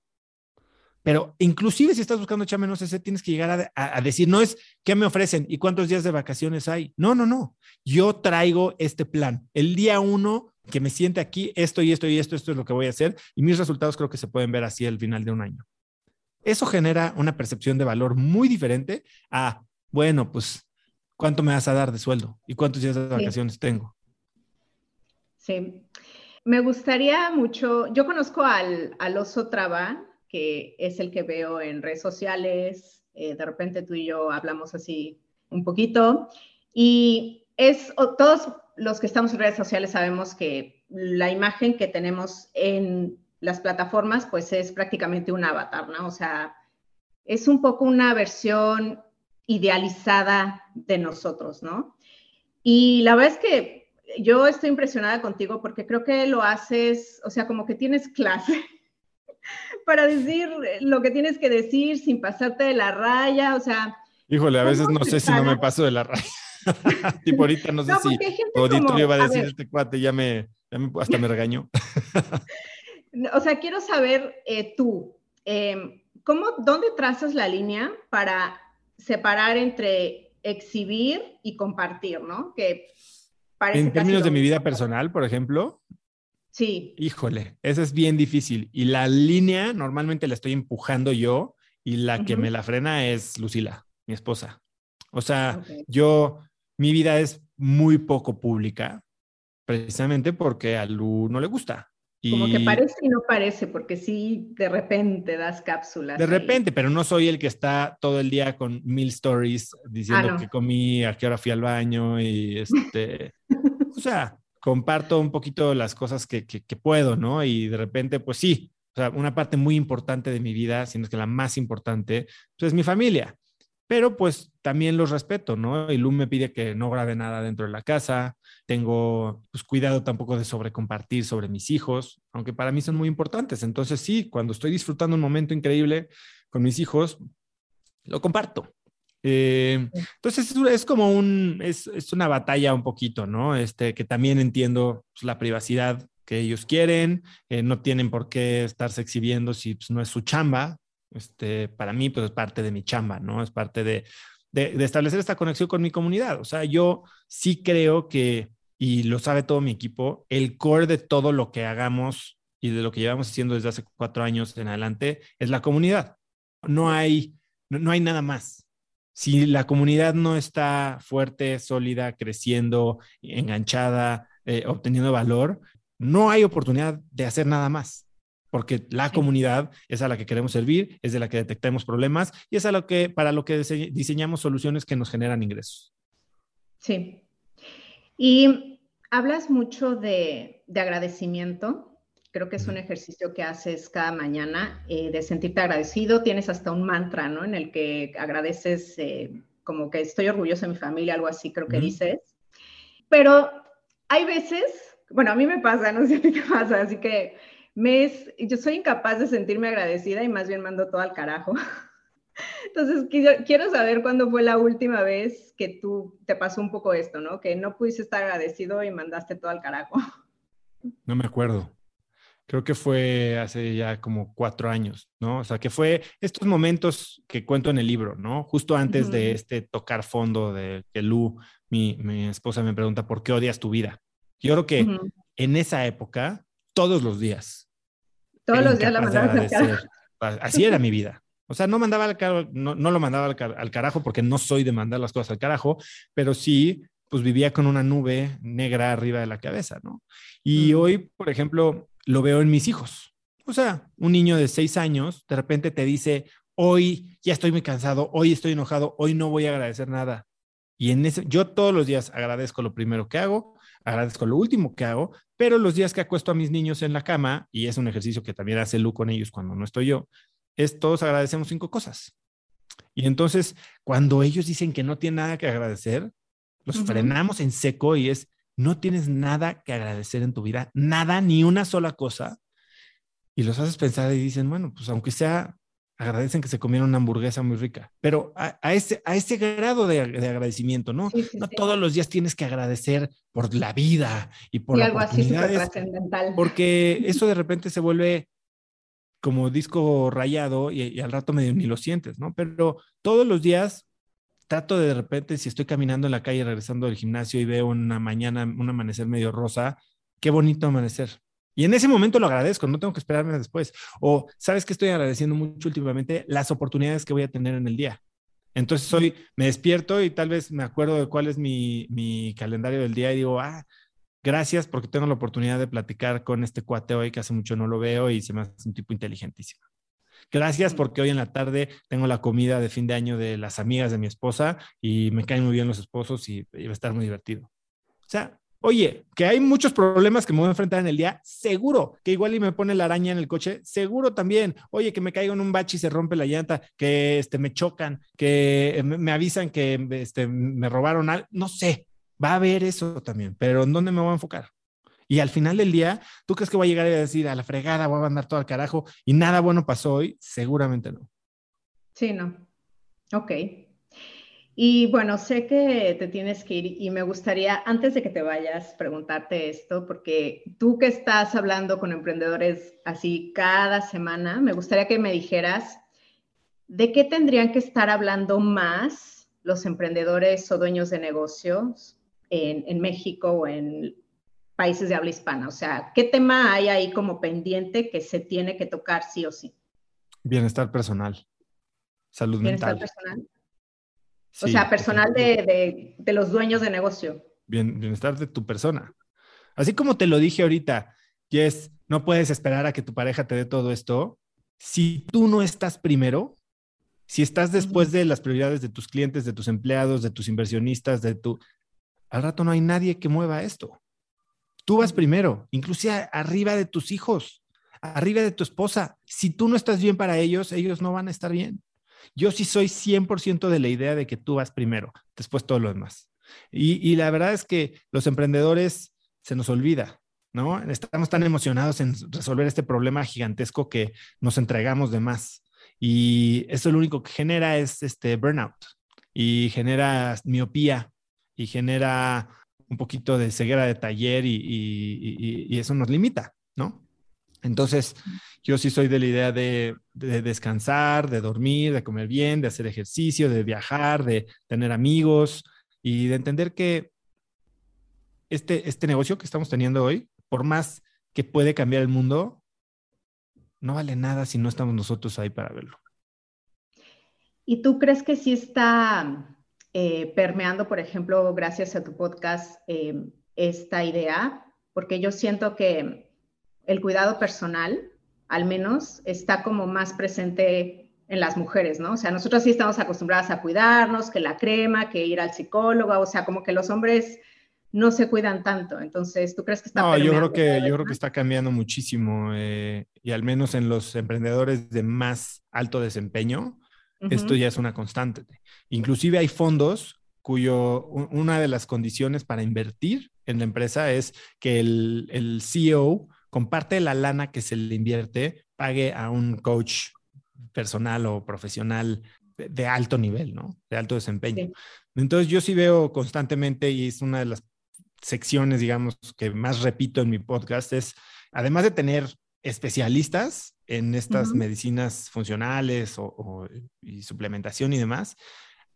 Pero inclusive si estás buscando chamba en OCC, tienes que llegar a, decir, no es qué me ofrecen y cuántos días de vacaciones hay. No, no, no. Yo traigo este plan. El día uno que me siente aquí, esto y esto y esto, esto es lo que voy a hacer. Y mis resultados creo que se pueden ver así al final de un año. Eso genera una percepción de valor muy diferente a, bueno, pues, ¿cuánto me vas a dar de sueldo? ¿Y cuántos días de vacaciones tengo? Sí. Me gustaría mucho, yo conozco al, al oso Traba, que es el que veo en redes sociales, eh, de repente tú y yo hablamos así un poquito, y es, todos los que estamos en redes sociales sabemos que la imagen que tenemos en las plataformas, pues es prácticamente un avatar, ¿no? O sea, es un poco una versión idealizada de nosotros, ¿no? Y la verdad es que yo estoy impresionada contigo porque creo que lo haces, o sea, como que tienes clase para decir lo que tienes que decir sin pasarte de la raya, o sea. Híjole, a veces no sé si no me paso de la raya. tipo ahorita no sé si auditorio va a decir este cuate, ya me, hasta me regañó. o sea, quiero saber eh, tú, em, ¿cómo, dónde trazas la línea para separar entre exhibir y compartir, ¿no? Que en términos de mi vida personal, por ejemplo. Sí. Híjole, eso es bien difícil. Y la línea normalmente la estoy empujando yo y la que me la frena es Lucila, mi esposa. O sea, yo, mi vida es muy poco pública, precisamente porque a Lu no le gusta. Como que parece y no parece, porque sí, de repente das cápsulas. De repente, pero no soy el que está todo el día con mil stories diciendo ah, que comí, a qué hora fui al baño y este. o sea, comparto un poquito las cosas que, que, puedo, ¿no? Y de repente, pues sí, o sea, una parte muy importante de mi vida, sino que la más importante, pues es mi familia pero pues también los respeto, ¿no? Y Lu me pide que no grabe nada dentro de la casa, tengo pues cuidado tampoco de sobrecompartir sobre mis hijos, aunque para mí son muy importantes. Entonces sí, cuando estoy disfrutando un momento increíble con mis hijos, lo comparto. Eh, entonces es, como un, es, es, una batalla un poquito, ¿no? Este, que también entiendo pues, la privacidad que ellos quieren, eh, no tienen por qué estarse exhibiendo si pues, no es su chamba, este, para mí, pues es parte de mi chamba, ¿no? Es parte de, de, establecer esta conexión con mi comunidad. O sea, yo sí creo que, y lo sabe todo mi equipo, el core de todo lo que hagamos y de lo que llevamos haciendo desde hace cuatro años en adelante es la comunidad. No hay, no, hay nada más. Si la comunidad no está fuerte, sólida, creciendo, enganchada, eh, obteniendo valor, no hay oportunidad de hacer nada más porque la comunidad es a la que queremos servir, es de la que detectamos problemas y es a lo que, para lo que diseñamos soluciones que nos generan ingresos. Sí. Y hablas mucho de, agradecimiento. Creo que es un ejercicio que haces cada mañana, eh, de sentirte agradecido. Tienes hasta un mantra, ¿no? En el que agradeces eh, como que estoy orgulloso de mi familia, algo así creo que dices. Pero hay veces, bueno, a mí me pasa, no sé qué pasa, así que me yo soy incapaz de sentirme agradecida y más bien mando todo al carajo. Entonces, quiero saber cuándo fue la última vez que tú te pasó un poco esto, ¿no? Que no pudiste estar agradecido y mandaste todo al carajo. No me acuerdo. Creo que fue hace ya como cuatro años, ¿no? O sea, que fue estos momentos que cuento en el libro, ¿no? Justo antes de este tocar fondo de que Lu, mi, mi, esposa, me pregunta, ¿por qué odias tu vida? Yo creo que en esa época todos los días. Todos los días la mandaba al carajo. Así era mi vida. O sea, no mandaba al no, no, lo mandaba al, carajo porque no soy de mandar las cosas al carajo, pero sí, pues vivía con una nube negra arriba de la cabeza, ¿no? Y hoy, por ejemplo, lo veo en mis hijos. O sea, un niño de seis años de repente te dice, hoy ya estoy muy cansado, hoy estoy enojado, hoy no voy a agradecer nada. Y en ese, yo todos los días agradezco lo primero que hago, agradezco lo último que hago, pero los días que acuesto a mis niños en la cama, y es un ejercicio que también hace Lu con ellos cuando no estoy yo, es todos agradecemos cinco cosas. Y entonces, cuando ellos dicen que no tienen nada que agradecer, los frenamos en seco y es, no tienes nada que agradecer en tu vida, nada, ni una sola cosa. Y los haces pensar y dicen, bueno, pues aunque sea, agradecen que se comieron una hamburguesa muy rica, pero a, ese, a ese grado de, agradecimiento, ¿no? no todos los días tienes que agradecer por la vida y por y algo así trascendental. Porque eso de repente se vuelve como disco rayado y, y, al rato medio ni lo sientes, ¿no? Pero todos los días trato de, de repente, si estoy caminando en la calle regresando del gimnasio y veo una mañana, un amanecer medio rosa, qué bonito amanecer. Y en ese momento lo agradezco, no tengo que esperarme después. O, ¿sabes que estoy agradeciendo mucho últimamente? Las oportunidades que voy a tener en el día. Entonces hoy me despierto y tal vez me acuerdo de cuál es mi, mi calendario del día y digo, ah, gracias porque tengo la oportunidad de platicar con este cuate hoy que hace mucho no lo veo y se me hace un tipo inteligentísimo. Gracias porque hoy en la tarde tengo la comida de fin de año de las amigas de mi esposa y me caen muy bien los esposos y, va a estar muy divertido. O sea, oye, que hay muchos problemas que me voy a enfrentar en el día, seguro, que igual y me pone la araña en el coche, seguro también. Oye, que me caigo en un bache y se rompe la llanta, que este, me chocan, que me, avisan que este, me robaron algo, no sé, va a haber eso también, pero ¿en dónde me voy a enfocar? Y al final del día, ¿tú crees que voy a llegar a decir a la fregada, voy a mandar todo al carajo y nada bueno pasó hoy? Seguramente no. Sí, no. Ok. Y bueno, sé que te tienes que ir y me gustaría, antes de que te vayas, preguntarte esto, porque tú que estás hablando con emprendedores así cada semana, me gustaría que me dijeras de qué tendrían que estar hablando más los emprendedores o dueños de negocios en, en México o en países de habla hispana? O sea, ¿qué tema hay ahí como pendiente que se tiene que tocar sí o sí? Bienestar personal, salud Bienestar mental. personal. o sea, personal de, los dueños de negocio. Bien, bienestar de tu persona. Así como te lo dije ahorita, Jess, no puedes esperar a que tu pareja te dé todo esto. Si tú no estás primero, si estás después de las prioridades de tus clientes, de tus empleados, de tus inversionistas, de tu... Al rato no hay nadie que mueva esto. Tú vas primero, inclusive arriba de tus hijos, arriba de tu esposa. Si tú no estás bien para ellos, ellos no van a estar bien. Yo sí soy 100% de la idea de que tú vas primero, después todo lo demás. Y, la verdad es que los emprendedores se nos olvida, ¿no? Estamos tan emocionados en resolver este problema gigantesco que nos entregamos de más. Y eso lo único que genera es este burnout y genera miopía y genera un poquito de ceguera de taller y, eso nos limita, ¿no? Entonces, yo sí soy de la idea de, descansar, de dormir, de comer bien, de hacer ejercicio, de viajar, de tener amigos y de entender que este, este negocio que estamos teniendo hoy, por más que puede cambiar el mundo, no vale nada si no estamos nosotros ahí para verlo. ¿Y tú crees que sí está eh, permeando, por ejemplo, gracias a tu podcast, eh, esta idea, porque yo siento que el cuidado personal, al menos, está como más presente en las mujeres, ¿no? O sea, nosotros sí estamos acostumbradas a cuidarnos, que la crema, que ir al psicólogo, o sea, como que los hombres no se cuidan tanto. Entonces, ¿tú crees que está No, yo creo que yo creo que está cambiando muchísimo eh, y al menos en los emprendedores de más alto desempeño, esto ya es una constante. Inclusive hay fondos cuyo una de las condiciones para invertir en la empresa es que el, el CEO comparte la lana que se le invierte, pague a un coach personal o profesional de, alto nivel, ¿no? De alto desempeño. Entonces yo sí veo constantemente y es una de las secciones, digamos, que más repito en mi podcast, es, además de tener especialistas en estas medicinas funcionales o, y suplementación y demás,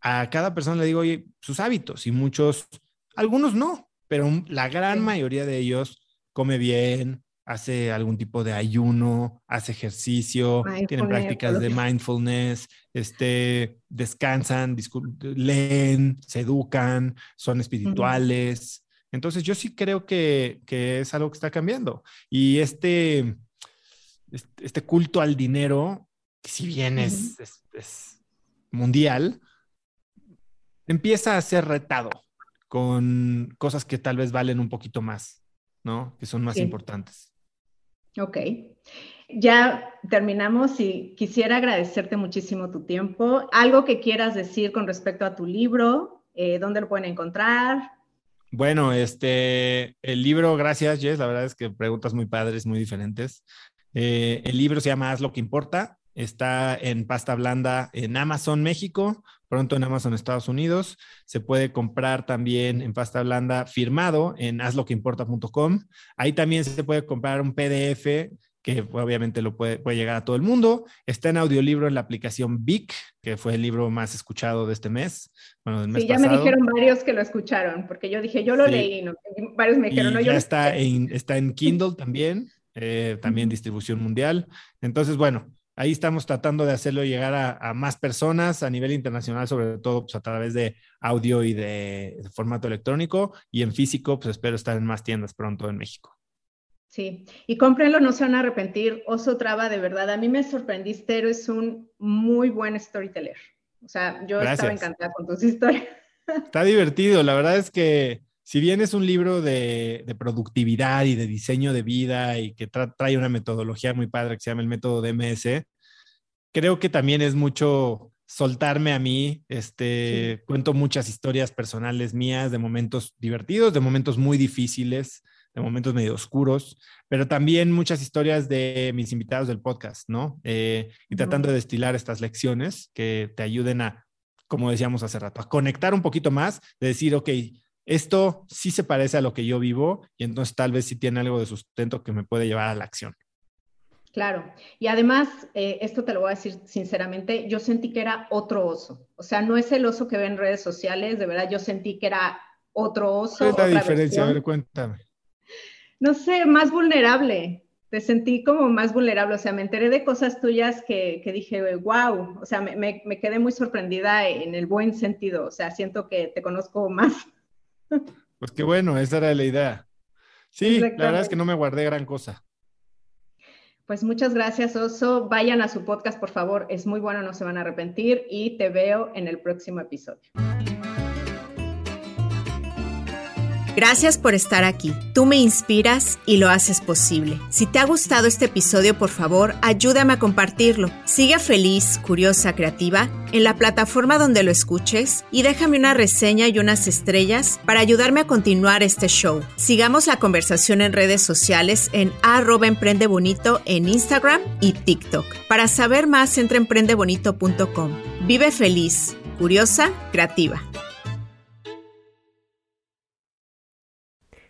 a cada persona le digo, oye, sus hábitos y muchos, algunos no, pero la gran mayoría de ellos come bien, hace algún tipo de ayuno, hace ejercicio, tienen prácticas de mindfulness, este, descansan, leen, se educan, son espirituales. Entonces yo sí creo que, que, es algo que está cambiando. Y este, este culto al dinero que si bien es, mundial, empieza a ser retado con cosas que tal vez valen un poquito más, ¿no? Que son más importantes. Ok. Ya terminamos y quisiera agradecerte muchísimo tu tiempo. Algo que quieras decir con respecto a tu libro, eh, ¿dónde lo pueden encontrar? Bueno, este, el libro, gracias Jess, la verdad es que preguntas muy padres, muy diferentes. Eh, el libro se llama Haz lo que importa, está en pasta blanda en Amazon México, pronto en Amazon Estados Unidos. Se puede comprar también en pasta blanda firmado en hazloqueimporta.com. Ahí también se puede comprar un PDF que obviamente lo puede, puede, llegar a todo el mundo. Está en audiolibro en la aplicación Vic, que fue el libro más escuchado de este mes. Bueno, del mes sí, ya me dijeron varios que lo escucharon, porque yo dije, yo lo leí, ¿no? varios me dijeron, no, yo ya está en, está en Kindle también, eh, también distribución mundial. Entonces, bueno, ahí estamos tratando de hacerlo llegar a, a, más personas a nivel internacional, sobre todo pues, a través de audio y de, de formato electrónico, y en físico, pues espero estar en más tiendas pronto en México. Sí, y cómprenlo, no se van a arrepentir. Oso Traba, de verdad, a mí me sorprendiste, eres un muy buen storyteller. O sea, yo estaba encantada con tus historias. Está divertido, la verdad es que si bien es un libro de, productividad y de diseño de vida y que trae una metodología muy padre que se llama el método DMS, creo que también es mucho soltarme a mí. Este, Cuento muchas historias personales mías de momentos divertidos, de momentos muy difíciles de momentos medio oscuros, pero también muchas historias de mis invitados del podcast, ¿no? Eh, y tratando de destilar estas lecciones que te ayuden a, como decíamos hace rato, a conectar un poquito más, de decir, ok, esto sí se parece a lo que yo vivo y entonces tal vez sí tiene algo de sustento que me puede llevar a la acción. Claro, y además, eh, esto te lo voy a decir sinceramente, yo sentí que era otro oso, o sea, no es el oso que ve en redes sociales, de verdad yo sentí que era otro oso. ¿Cuál es la diferencia? A ver, cuéntame no sé, más vulnerable. Te sentí como más vulnerable, o sea, me enteré de cosas tuyas que, dije, wow, o sea, me, quedé muy sorprendida en el buen sentido, o sea, siento que te conozco más. Pues qué bueno, esa era la idea. Sí, la verdad es que no me guardé gran cosa. Pues muchas gracias, Oso. Vayan a su podcast, por favor. Es muy bueno, no se van a arrepentir. Y te veo en el próximo episodio. Gracias por estar aquí. Tú me inspiras y lo haces posible. Si te ha gustado este episodio, por favor, ayúdame a compartirlo. Sigue feliz, curiosa, creativa en la plataforma donde lo escuches y déjame una reseña y unas estrellas para ayudarme a continuar este show. Sigamos la conversación en redes sociales en arroba emprendebonito en Instagram y TikTok. Para saber más, entra emprendebonito.com. Vive feliz, curiosa, creativa.